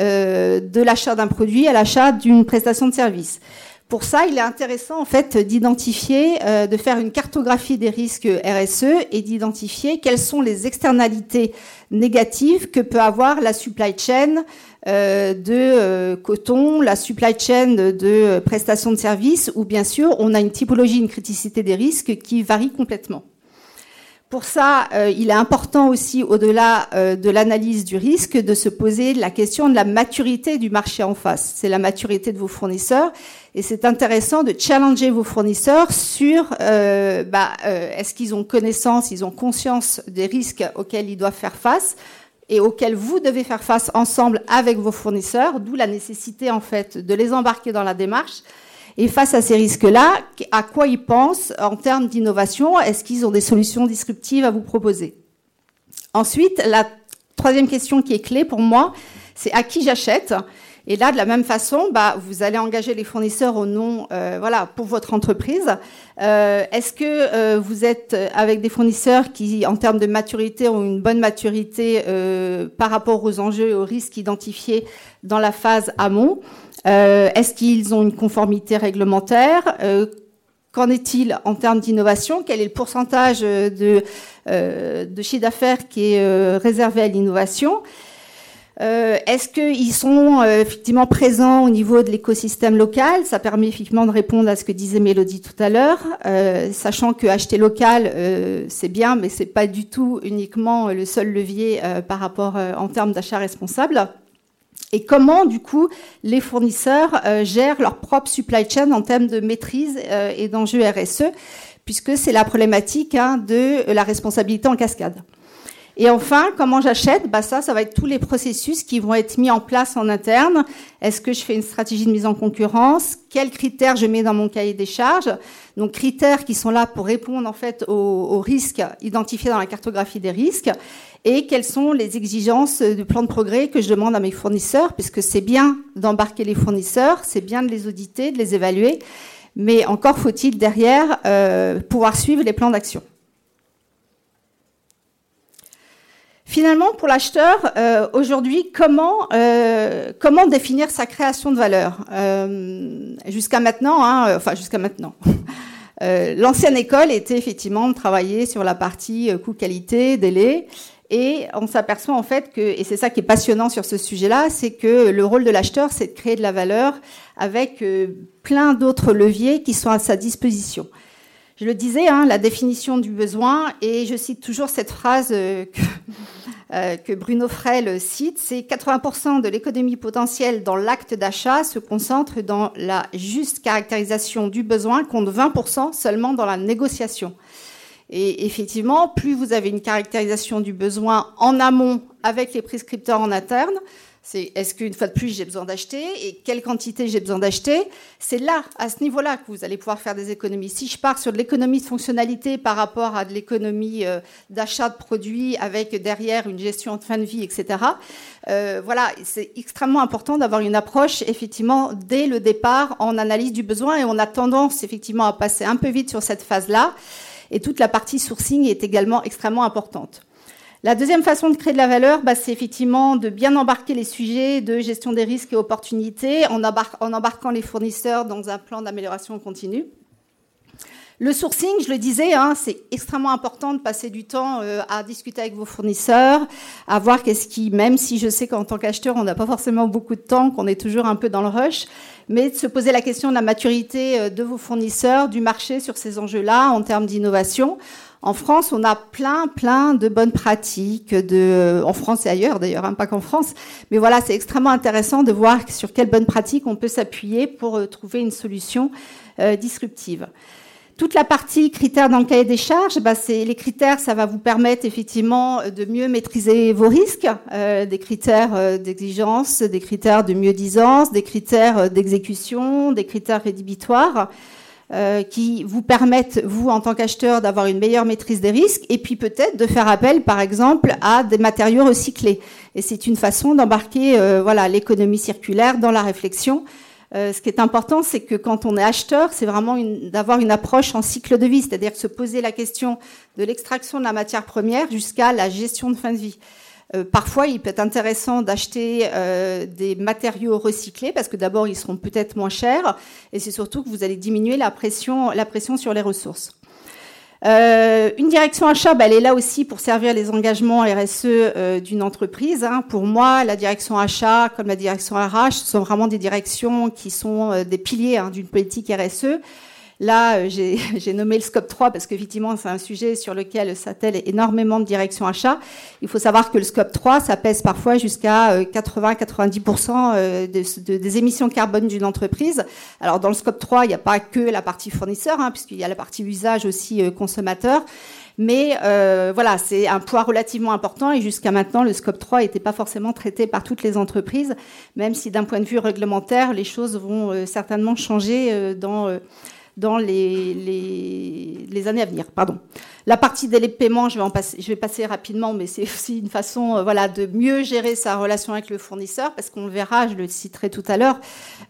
euh, de l'achat d'un produit à l'achat d'une prestation de service. Pour ça, il est intéressant en fait d'identifier, euh, de faire une cartographie des risques RSE et d'identifier quelles sont les externalités négatives que peut avoir la supply chain euh, de euh, coton, la supply chain de prestations de services, ou bien sûr, on a une typologie, une criticité des risques qui varie complètement. Pour ça, il est important aussi, au-delà de l'analyse du risque, de se poser la question de la maturité du marché en face. C'est la maturité de vos fournisseurs et c'est intéressant de challenger vos fournisseurs sur euh, bah, euh, est-ce qu'ils ont connaissance, ils ont conscience des risques auxquels ils doivent faire face et auxquels vous devez faire face ensemble avec vos fournisseurs, d'où la nécessité en fait de les embarquer dans la démarche. Et face à ces risques-là, à quoi ils pensent en termes d'innovation? Est-ce qu'ils ont des solutions disruptives à vous proposer? Ensuite, la troisième question qui est clé pour moi, c'est à qui j'achète? Et là, de la même façon, bah, vous allez engager les fournisseurs au nom, euh, voilà, pour votre entreprise. Euh, Est-ce que euh, vous êtes avec des fournisseurs qui, en termes de maturité, ont une bonne maturité euh, par rapport aux enjeux et aux risques identifiés dans la phase amont? Est-ce qu'ils ont une conformité réglementaire? Qu'en est-il en termes d'innovation? Quel est le pourcentage de, de chiffre d'affaires qui est réservé à l'innovation? Euh, Est-ce qu'ils sont euh, effectivement présents au niveau de l'écosystème local? Ça permet effectivement de répondre à ce que disait Mélodie tout à l'heure, euh, sachant que acheter local euh, c'est bien, mais c'est pas du tout uniquement le seul levier par rapport en termes d'achat responsable. Et comment du coup les fournisseurs gèrent leur propre supply chain en termes de maîtrise et d'enjeux RSE, puisque c'est la problématique hein, de la responsabilité en cascade. Et enfin, comment j'achète? Bah Ça, ça va être tous les processus qui vont être mis en place en interne. Est-ce que je fais une stratégie de mise en concurrence? Quels critères je mets dans mon cahier des charges? Donc, critères qui sont là pour répondre en fait aux, risques identifiés dans la cartographie des risques. Et quelles sont les exigences du plan de progrès que je demande à mes fournisseurs Puisque c'est bien d'embarquer les fournisseurs, c'est bien de les auditer, de les évaluer. Mais encore faut-il derrière euh, pouvoir suivre les plans d'action. Finalement, pour l'acheteur, euh, aujourd'hui, comment euh, comment définir sa création de valeur? Jusqu'à maintenant, hein, enfin jusqu'à maintenant, l'ancienne école était effectivement de travailler sur la partie coût-qualité, délai. Et on s'aperçoit en fait que, et c'est ça qui est passionnant sur ce sujet-là, c'est que le rôle de l'acheteur, c'est de créer de la valeur avec plein d'autres leviers qui sont à sa disposition. Je le disais, hein, la définition du besoin, et je cite toujours cette phrase euh, euh, que Bruno Frel cite, c'est 80% de l'économie potentielle dans l'acte d'achat se concentre dans la juste caractérisation du besoin, contre 20% seulement dans la négociation. Et effectivement, plus vous avez une caractérisation du besoin en amont avec les prescripteurs en interne, c'est est-ce qu'une fois de plus j'ai besoin d'acheter et quelle quantité j'ai besoin d'acheter C'est là, à ce niveau-là, que vous allez pouvoir faire des économies. Si je pars sur de l'économie de fonctionnalité par rapport à de l'économie euh, d'achat de produits avec derrière une gestion de fin de vie, etc. Euh, voilà, c'est extrêmement important d'avoir une approche effectivement dès le départ en analyse du besoin et on a tendance effectivement à passer un peu vite sur cette phase-là. Et toute la partie sourcing est également extrêmement importante. La deuxième façon de créer de la valeur, bah, c'est effectivement de bien embarquer les sujets de gestion des risques et opportunités en, embarquant les fournisseurs dans un plan d'amélioration continue. Le sourcing, je le disais, hein, c'est extrêmement important de passer du temps euh, à discuter avec vos fournisseurs, à voir qu'est-ce qui, même si je sais qu'en tant qu'acheteur, on n'a pas forcément beaucoup de temps, qu'on est toujours un peu dans le rush, mais de se poser la question de la maturité euh, de vos fournisseurs, du marché sur ces enjeux-là en termes d'innovation. En France, on a plein, plein de bonnes pratiques, de, en France et ailleurs d'ailleurs, hein, pas qu'en France. Mais voilà, c'est extrêmement intéressant de voir sur quelles bonnes pratiques on peut s'appuyer pour euh, trouver une solution euh, disruptive. Toute la partie critères dans le des charges, bah, c'est les critères, ça va vous permettre effectivement de mieux maîtriser vos risques, euh, des critères d'exigence, des critères de mieux-disance, des critères d'exécution, des critères rédhibitoires. Euh, qui vous permettent, vous, en tant qu'acheteur, d'avoir une meilleure maîtrise des risques et puis peut-être de faire appel, par exemple, à des matériaux recyclés. Et c'est une façon d'embarquer euh, voilà, l'économie circulaire dans la réflexion. Euh, ce qui est important, c'est que quand on est acheteur, c'est vraiment d'avoir une approche en cycle de vie, c'est-à-dire se poser la question de l'extraction de la matière première jusqu'à la gestion de fin de vie. Euh, parfois, il peut être intéressant d'acheter euh, des matériaux recyclés parce que d'abord, ils seront peut-être moins chers et c'est surtout que vous allez diminuer la pression, la pression sur les ressources. Euh, une direction achat, bah, elle est là aussi pour servir les engagements RSE d'une entreprise. Hein. Pour moi, la direction achat, comme la direction RH, sont vraiment des directions qui sont des piliers hein, d'une politique RSE. Là, euh, j'ai nommé le scope 3 parce qu'effectivement, c'est un sujet sur lequel s'attelle énormément de direction achat. Il faut savoir que le scope 3, ça pèse parfois jusqu'à 80-90% euh, euh, des émissions carbone d'une entreprise. Alors, dans le scope 3, il n'y a pas que la partie fournisseur, hein, puisqu'il y a la partie usage aussi consommateur. Mais voilà, c'est un poids relativement important et jusqu'à maintenant, le scope 3 n'était pas forcément traité par toutes les entreprises, même si d'un point de vue réglementaire, les choses vont certainement changer dans dans les, les, années à venir. Pardon. La partie délai de paiement, je vais, en passer, je vais passer rapidement, mais c'est aussi une façon euh, voilà, de mieux gérer sa relation avec le fournisseur, parce qu'on le verra, je le citerai tout à l'heure.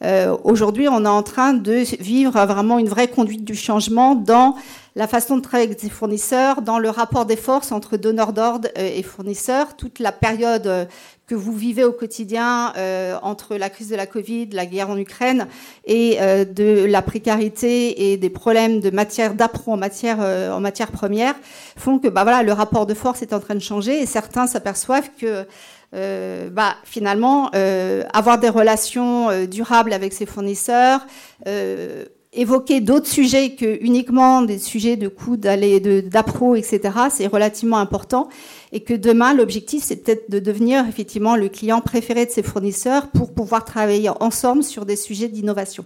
Euh, Aujourd'hui, on est en train de vivre vraiment une vraie conduite du changement dans la façon de travailler avec ses fournisseurs, dans le rapport des forces entre donneurs d'ordre euh, et fournisseurs, toute la période euh, que vous vivez au quotidien euh, entre la crise de la Covid, la guerre en Ukraine et euh, de la précarité et des problèmes de matière d'appro en matière euh, en matière première font que bah voilà le rapport de force est en train de changer et certains s'aperçoivent que euh, bah, finalement avoir des relations durables avec ses fournisseurs évoquer d'autres sujets que uniquement des sujets de coûts d'appro, etc., c'est relativement important. Et que demain, l'objectif, c'est peut-être de devenir effectivement le client préféré de ses fournisseurs pour pouvoir travailler ensemble sur des sujets d'innovation.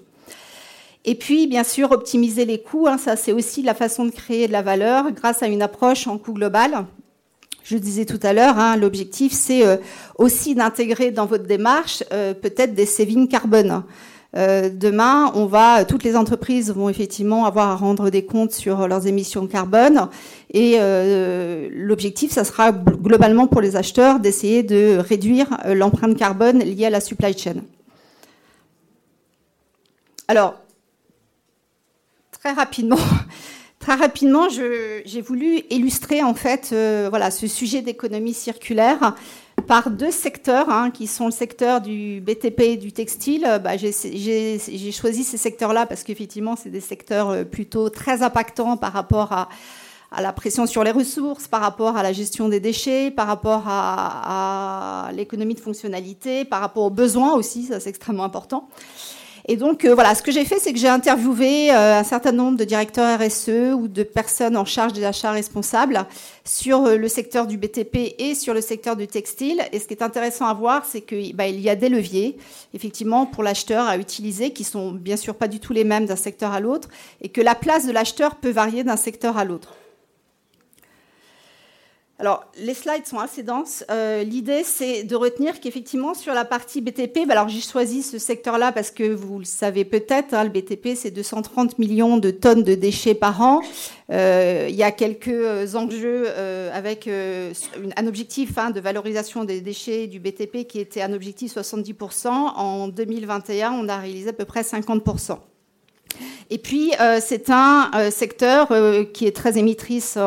Et puis, bien sûr, optimiser les coûts. Hein, ça, c'est aussi la façon de créer de la valeur grâce à une approche en coût global. Je disais tout à l'heure, hein, l'objectif, c'est euh, aussi d'intégrer dans votre démarche euh, peut-être des savings carbone. Euh, demain, toutes les entreprises vont effectivement avoir à rendre des comptes sur leurs émissions carbone. Et euh, l'objectif, ça sera globalement pour les acheteurs d'essayer de réduire euh, l'empreinte carbone liée à la supply chain. Alors, très rapidement, très rapidement, j'ai voulu illustrer en fait, voilà, ce sujet d'économie circulaire par deux secteurs, hein, qui sont le secteur du BTP et du textile. Bah, j'ai choisi ces secteurs-là parce qu'effectivement, c'est des secteurs euh, plutôt très impactants par rapport à, la pression sur les ressources, par rapport à la gestion des déchets, par rapport à, l'économie de fonctionnalité, par rapport aux besoins aussi, ça c'est extrêmement important. Et donc voilà, ce que j'ai fait, c'est que j'ai interviewé un certain nombre de directeurs RSE ou de personnes en charge des achats responsables sur le secteur du BTP et sur le secteur du textile. Et ce qui est intéressant à voir, c'est qu'il bah, y a des leviers, effectivement, pour l'acheteur à utiliser, qui sont bien sûr pas du tout les mêmes d'un secteur à l'autre, et que la place de l'acheteur peut varier d'un secteur à l'autre. Alors, les slides sont assez denses. Euh, l'idée, c'est de retenir qu'effectivement, sur la partie BTP, bah, alors j'ai choisi ce secteur-là parce que vous le savez peut-être, hein, le BTP, c'est 230 millions de tonnes de déchets par an. Euh, il y a quelques enjeux euh, avec un objectif hein, de valorisation des déchets du BTP qui était un objectif 70%. En 2021, on a réalisé à peu près 50%. Et puis, c'est un secteur qui est très émettrice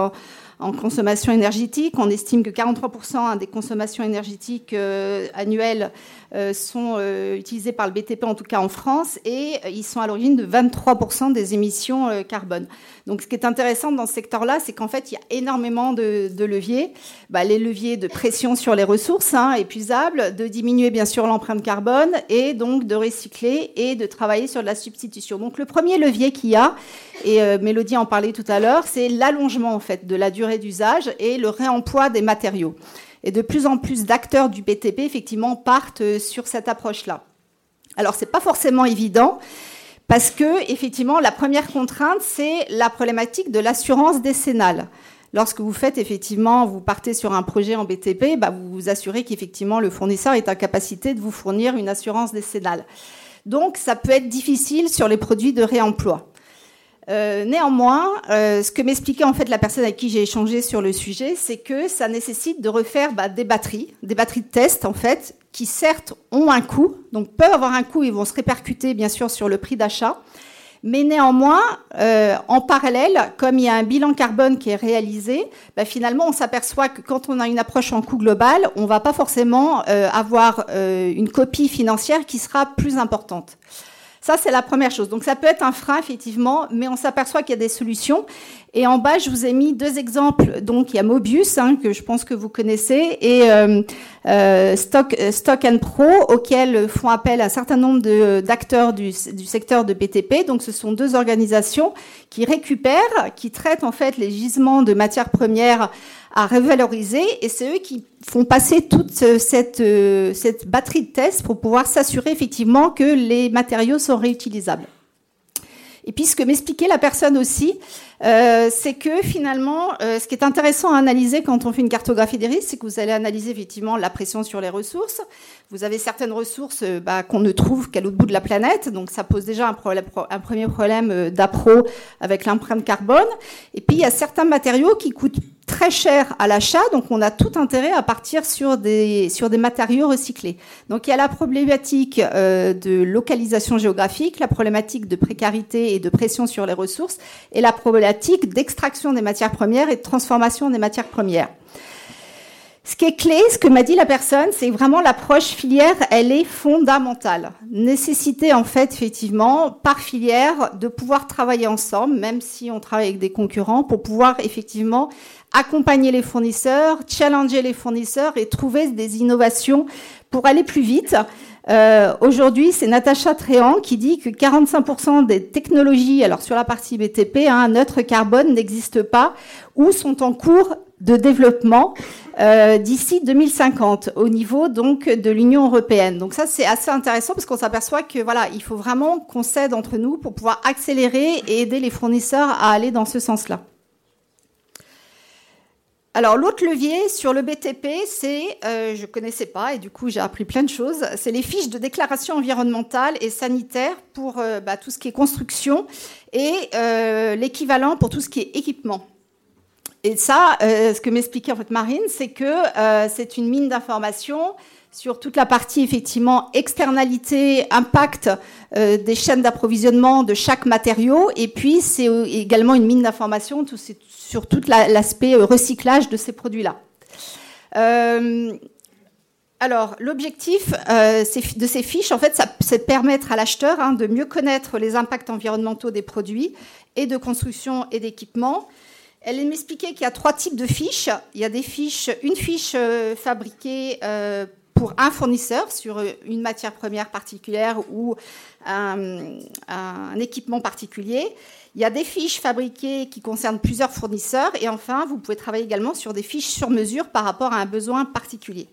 consommation énergétique. On estime que 43% des consommations énergétiques euh, annuelles euh, sont euh, utilisées par le BTP, en tout cas en France, et ils sont à l'origine de 23% des émissions carbone. Donc ce qui est intéressant dans ce secteur-là, c'est qu'en fait, il y a énormément de, leviers. Bah, les leviers de pression sur les ressources hein, épuisables, de diminuer bien sûr l'empreinte carbone, et donc de recycler et de travailler sur la substitution. Donc le premier levier qu'il y a, et Mélodie en parlait tout à l'heure, c'est l'allongement en fait de la durée d'usage et le réemploi des matériaux. Et de plus en plus d'acteurs du BTP, effectivement, partent euh, sur cette approche-là. Alors, ce n'est pas forcément évident, parce que, effectivement, la première contrainte, c'est la problématique de l'assurance décennale. Lorsque vous faites, effectivement, vous partez sur un projet en BTP, bah, vous vous assurez qu'effectivement, le fournisseur est en capacité de vous fournir une assurance décennale. Donc, ça peut être difficile sur les produits de réemploi. Euh, néanmoins, euh, ce que m'expliquait en fait la personne avec qui j'ai échangé sur le sujet, c'est que ça nécessite de refaire bah, des batteries, des batteries de test en fait, qui certes ont un coût, donc peuvent avoir un coût, ils vont se répercuter bien sûr sur le prix d'achat, mais néanmoins, euh, en parallèle, comme il y a un bilan carbone qui est réalisé, bah, finalement, on s'aperçoit que quand on a une approche en coût global, on va pas forcément avoir une copie financière qui sera plus importante. Ça, c'est la première chose. Donc, ça peut être un frein, effectivement, mais on s'aperçoit qu'il y a des solutions. Et en bas, je vous ai mis deux exemples. Donc, il y a Mobius, hein, que je pense que vous connaissez, et euh, euh Stock, euh, Stock and Pro, auxquels font appel un certain nombre d'acteurs du, du, secteur de BTP. Donc, ce sont deux organisations qui récupèrent, qui traitent en fait les gisements de matières premières à revaloriser et c'est eux qui font passer toute cette, euh, cette batterie de tests pour pouvoir s'assurer effectivement que les matériaux sont réutilisables. Et puis ce que m'expliquait la personne aussi, euh, c'est que finalement, euh, ce qui est intéressant à analyser quand on fait une cartographie des risques, c'est que vous allez analyser effectivement la pression sur les ressources. Vous avez certaines ressources bah, qu'on ne trouve qu'à l'autre bout de la planète, donc ça pose déjà un, premier problème d'appro avec l'empreinte carbone. Et puis il y a certains matériaux qui coûtent très cher à l'achat, donc on a tout intérêt à partir sur des, matériaux recyclés. Donc il y a la problématique euh, de localisation géographique, la problématique de précarité et de pression sur les ressources, et la problématique d'extraction des matières premières et de transformation des matières premières. Ce qui est clé, ce que m'a dit la personne, c'est vraiment l'approche filière, elle est fondamentale. Nécessité en fait, effectivement, par filière, de pouvoir travailler ensemble, même si on travaille avec des concurrents, pour pouvoir effectivement accompagner les fournisseurs, challenger les fournisseurs et trouver des innovations pour aller plus vite. Euh, Aujourd'hui, c'est Natacha Tréant qui dit que 45% des technologies, alors sur la partie BTP, hein, neutre carbone n'existe pas ou sont en cours de développement euh, d'ici 2050 au niveau donc de l'Union européenne. Donc ça c'est assez intéressant parce qu'on s'aperçoit que voilà il faut vraiment qu'on s'aide entre nous pour pouvoir accélérer et aider les fournisseurs à aller dans ce sens-là. Alors l'autre levier sur le BTP, c'est, euh, je connaissais pas et du coup j'ai appris plein de choses, c'est les fiches de déclaration environnementale et sanitaire pour euh, bah, tout ce qui est construction et euh, l'équivalent pour tout ce qui est équipement. Et ça, ce que m'expliquait en fait Marine, c'est que c'est une mine d'informations sur toute la partie effectivement externalité, impact euh, des chaînes d'approvisionnement de chaque matériau, et puis c'est également une mine d'information sur tout l'aspect euh, recyclage de ces produits-là. Euh, alors, l'objectif de ces fiches, en fait, c'est de permettre à l'acheteur hein, de mieux connaître les impacts environnementaux des produits et de construction et d'équipement, Elle m'expliquait qu'il y a trois types de fiches. Il y a des fiches, une fiche euh, fabriquée euh, pour un fournisseur sur une matière première particulière ou un, équipement particulier. Il y a des fiches fabriquées qui concernent plusieurs fournisseurs. Et enfin, vous pouvez travailler également sur des fiches sur mesure par rapport à un besoin particulier.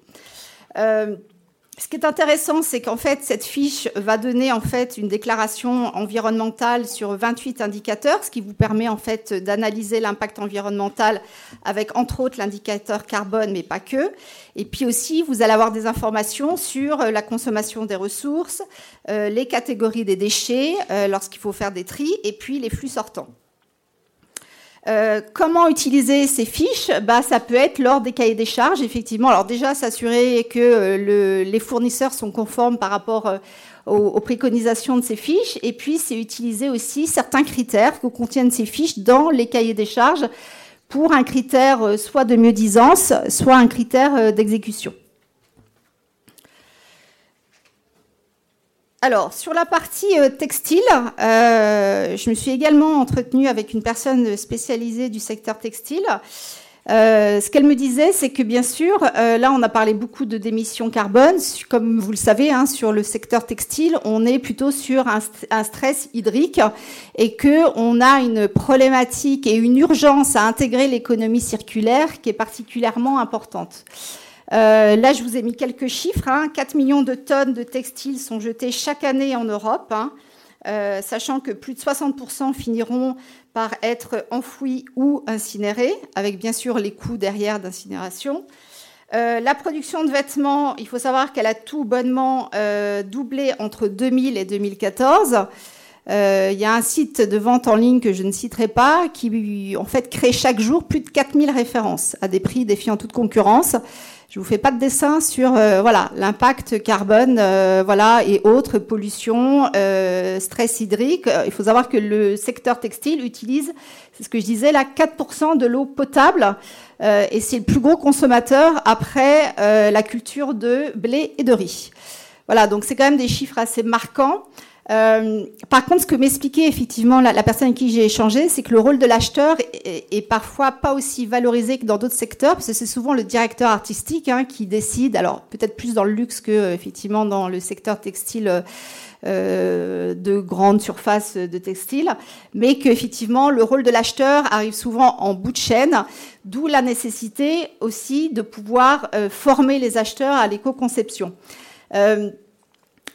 Euh, ce qui est intéressant, c'est qu'en fait, cette fiche va donner en fait une déclaration environnementale sur 28 indicateurs, ce qui vous permet en fait d'analyser l'impact environnemental avec entre autres l'indicateur carbone, mais pas que. Et puis aussi, vous allez avoir des informations sur la consommation des ressources, euh, les catégories des déchets euh, lorsqu'il faut faire des tris, et puis les flux sortants. Euh, comment utiliser ces fiches? Bah, Ça peut être lors des cahiers des charges, effectivement. Alors déjà, s'assurer que euh, les fournisseurs sont conformes par rapport euh, aux, préconisations de ces fiches. Et puis, c'est utiliser aussi certains critères que contiennent ces fiches dans les cahiers des charges pour un critère soit de mieux-disance, soit un critère d'exécution. Alors, sur la partie euh, textile, euh, je me suis également entretenue avec une personne spécialisée du secteur textile. Euh, ce qu'elle me disait, c'est que bien sûr, là, on a parlé beaucoup de démissions carbone. Comme vous le savez, hein, sur le secteur textile, on est plutôt sur un, un stress hydrique et que on a une problématique et une urgence à intégrer l'économie circulaire qui est particulièrement importante. Euh, là, je vous ai mis quelques chiffres. 4 hein. millions de tonnes de textiles sont jetées chaque année en Europe, hein. euh, sachant que plus de 60% finiront par être enfouis ou incinérés, avec bien sûr les coûts derrière d'incinération. Euh, la production de vêtements, il faut savoir qu'elle a tout bonnement doublé entre 2000 et 2014. Il y a un site de vente en ligne que je ne citerai pas qui en fait crée chaque jour plus de 4000 références à des prix défiant toute concurrence. Je vous fais pas de dessin sur euh, voilà l'impact carbone, euh, voilà et autres pollution, euh, stress hydrique. Il faut savoir que le secteur textile utilise, c'est ce que je disais, là 4% de l'eau potable et c'est le plus gros consommateur après la culture de blé et de riz. Voilà, donc c'est quand même des chiffres assez marquants. Euh, par contre, ce que m'expliquait effectivement la, personne avec qui j'ai échangé, c'est que le rôle de l'acheteur est, parfois pas aussi valorisé que dans d'autres secteurs, parce que c'est souvent le directeur artistique hein, qui décide. Alors peut-être plus dans le luxe que effectivement dans le secteur textile. Euh, de grandes surfaces de textile, mais qu'effectivement le rôle de l'acheteur arrive souvent en bout de chaîne, d'où la nécessité aussi de pouvoir euh, former les acheteurs à l'éco-conception. Euh,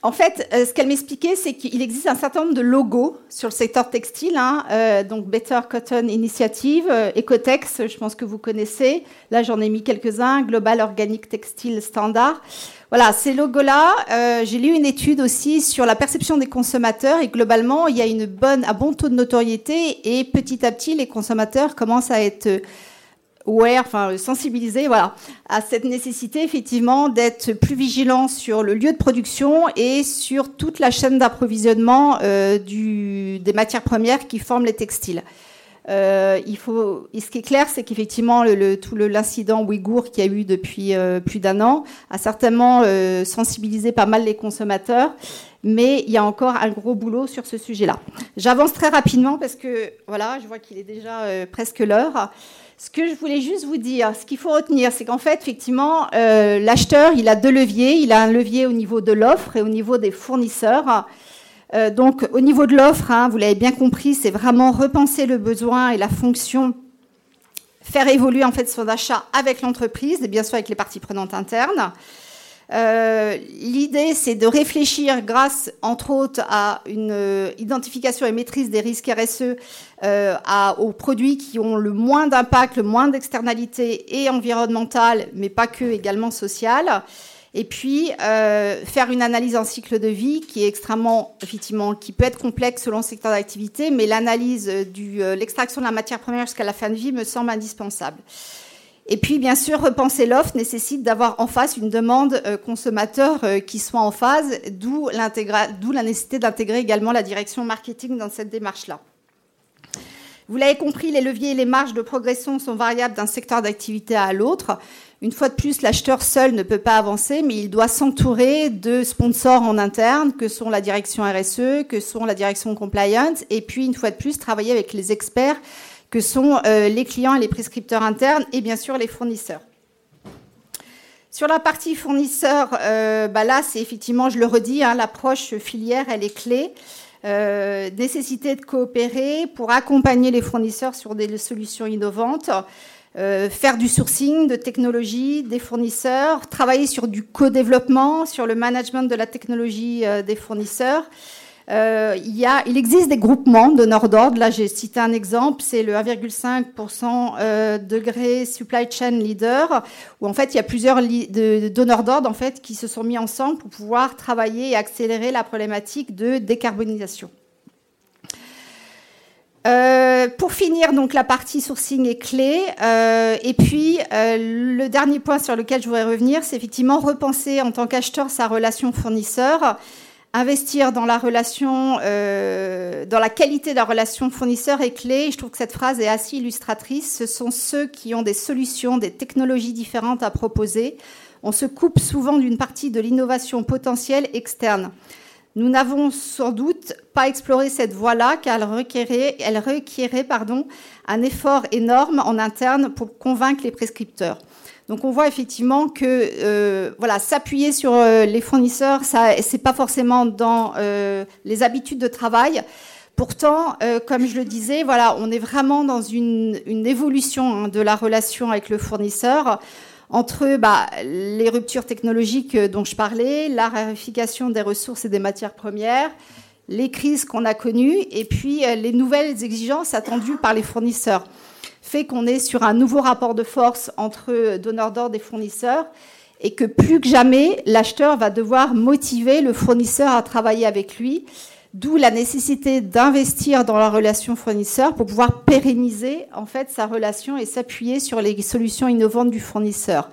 en fait, euh, ce qu'elle m'expliquait, c'est qu'il existe un certain nombre de logos sur le secteur textile, hein, euh, donc Better Cotton Initiative, euh, Ecotex, je pense que vous connaissez. Là, j'en ai mis quelques-uns, Global Organic Textile Standard. Voilà, ces logos-là, j'ai lu une étude aussi sur la perception des consommateurs et globalement, il y a une bonne, un bon taux de notoriété et petit à petit, les consommateurs commencent à être aware, enfin sensibiliser, voilà, à cette nécessité effectivement d'être plus vigilant sur le lieu de production et sur toute la chaîne d'approvisionnement euh, des matières premières qui forment les textiles. Euh, il faut, ce qui est clair, c'est qu'effectivement, le, tout l'incident ouïghour qui a eu depuis euh, plus d'un an a certainement euh, sensibilisé pas mal les consommateurs, mais il y a encore un gros boulot sur ce sujet-là. J'avance très rapidement parce que voilà, je vois qu'il est déjà presque l'heure. Ce que je voulais juste vous dire, ce qu'il faut retenir, c'est qu'en fait, effectivement, euh, l'acheteur, il a deux leviers. Il a un levier au niveau de l'offre et au niveau des fournisseurs. Euh, donc, au niveau de l'offre, hein, vous l'avez bien compris, c'est vraiment repenser le besoin et la fonction, faire évoluer en fait son achat avec l'entreprise et bien sûr avec les parties prenantes internes. Euh, l'idée, c'est de réfléchir grâce, entre autres, à une euh, identification et maîtrise des risques RSE euh, aux produits qui ont le moins d'impact, le moins d'externalité et environnementale, mais pas que, également sociale. Et puis faire une analyse en cycle de vie qui est extrêmement, effectivement, qui peut être complexe selon le secteur d'activité, mais l'analyse de l'extraction de la matière première jusqu'à la fin de vie me semble indispensable. Et puis, bien sûr, repenser l'offre nécessite d'avoir en face une demande euh, consommateur euh, qui soit en phase, d'où la nécessité d'intégrer également la direction marketing dans cette démarche-là. Vous l'avez compris, les leviers et les marges de progression sont variables d'un secteur d'activité à l'autre. Une fois de plus, l'acheteur seul ne peut pas avancer, mais il doit s'entourer de sponsors en interne, que sont la direction RSE, que sont la direction compliance, et puis, une fois de plus, travailler avec les experts que sont les clients et les prescripteurs internes et bien sûr les fournisseurs. Sur la partie fournisseur, bah là, c'est effectivement, je le redis, hein, l'approche filière, elle est clé. Euh, nécessité de coopérer pour accompagner les fournisseurs sur des solutions innovantes, euh, faire du sourcing de technologie des fournisseurs, travailler sur du co-développement, sur le management de la technologie euh, des fournisseurs, euh, il, existe des groupements donneurs d'ordre. Là, j'ai cité un exemple, c'est le 1,5% euh, degré supply chain leader, où en fait il y a plusieurs de, donneurs d'ordre en fait qui se sont mis ensemble pour pouvoir travailler et accélérer la problématique de décarbonisation. Euh, pour finir, donc la partie sourcing est clé. Et puis le dernier point sur lequel je voudrais revenir, c'est effectivement repenser en tant qu'acheteur sa relation fournisseur investir dans la relation, euh, dans la qualité de la relation fournisseur est clé. Je trouve que cette phrase est assez illustratrice. Ce sont ceux qui ont des solutions, des technologies différentes à proposer. On se coupe souvent d'une partie de l'innovation potentielle externe. Nous n'avons sans doute pas exploré cette voie-là car elle requérait, elle requérait pardon, un effort énorme en interne pour convaincre les prescripteurs. Donc on voit effectivement que euh, voilà, s'appuyer sur euh, les fournisseurs, ça c'est pas forcément dans euh, les habitudes de travail. Pourtant, comme je le disais, voilà, on est vraiment dans une, évolution hein, de la relation avec le fournisseur entre bah, les ruptures technologiques dont je parlais, la raréfication des ressources et des matières premières, les crises qu'on a connues et puis les nouvelles exigences attendues par les fournisseurs qu'on est sur un nouveau rapport de force entre donneurs d'ordre et fournisseurs et que plus que jamais, l'acheteur va devoir motiver le fournisseur à travailler avec lui, d'où la nécessité d'investir dans la relation fournisseur pour pouvoir pérenniser en fait sa relation et s'appuyer sur les solutions innovantes du fournisseur.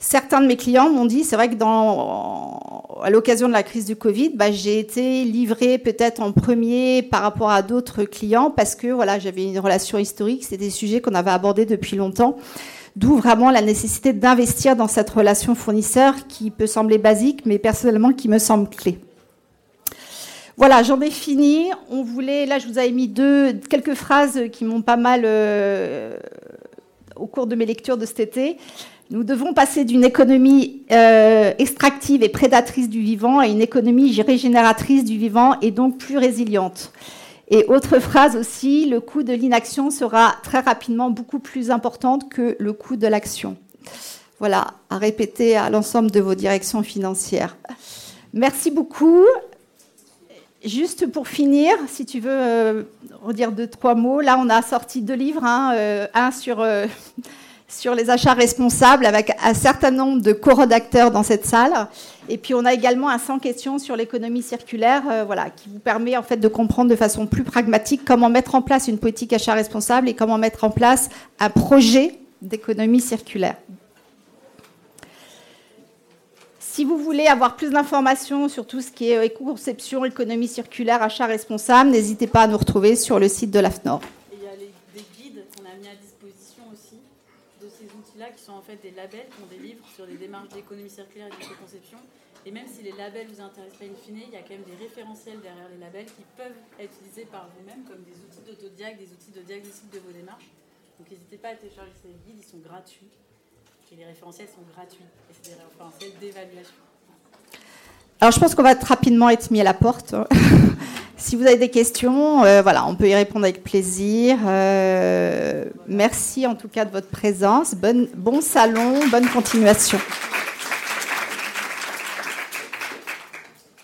Certains de mes clients m'ont dit, c'est vrai que à l'occasion de la crise du Covid, bah, j'ai été livrée peut-être en premier par rapport à d'autres clients parce que voilà, j'avais une relation historique, c'était des sujets qu'on avait abordés depuis longtemps. D'où vraiment la nécessité d'investir dans cette relation fournisseur qui peut sembler basique, mais personnellement qui me semble clé. Voilà, j'en ai fini. On voulait, là, je vous avais mis deux, quelques phrases qui m'ont pas mal euh, au cours de mes lectures de cet été. Nous devons passer d'une économie euh, extractive et prédatrice du vivant à une économie régénératrice du vivant et donc plus résiliente. Et autre phrase aussi, le coût de l'inaction sera très rapidement beaucoup plus important que le coût de l'action. Voilà, à répéter à l'ensemble de vos directions financières. Merci beaucoup. Juste pour finir, si tu veux euh, redire deux, trois mots, là on a sorti deux livres, hein, euh, un sur sur les achats responsables avec un certain nombre de co-rédacteurs dans cette salle. Et puis on a également un 100 questions sur l'économie circulaire, euh, voilà, qui vous permet en fait de comprendre de façon plus pragmatique comment mettre en place une politique achat responsable et comment mettre en place un projet d'économie circulaire. Si vous voulez avoir plus d'informations sur tout ce qui est éco-conception, économie circulaire, achat responsable, n'hésitez pas à nous retrouver sur le site de l'AFNOR. Fait des labels qui ont des livres sur des démarches d'économie circulaire et d'éco-conception. Et même si les labels vous intéressent pas in fine, il y a quand même des référentiels derrière les labels qui peuvent être utilisés par vous-même comme des outils d'autodiag, des outils de diagnostic de vos démarches. Donc n'hésitez pas à télécharger ces guides, ils sont gratuits. Et les référentiels sont gratuits. Et c'est des référentiels d'évaluation. Alors je pense qu'on va rapidement être mis à la porte. si vous avez des questions, euh, voilà, on peut y répondre avec plaisir. Euh, merci en tout cas de votre présence. Bon salon, bonne continuation.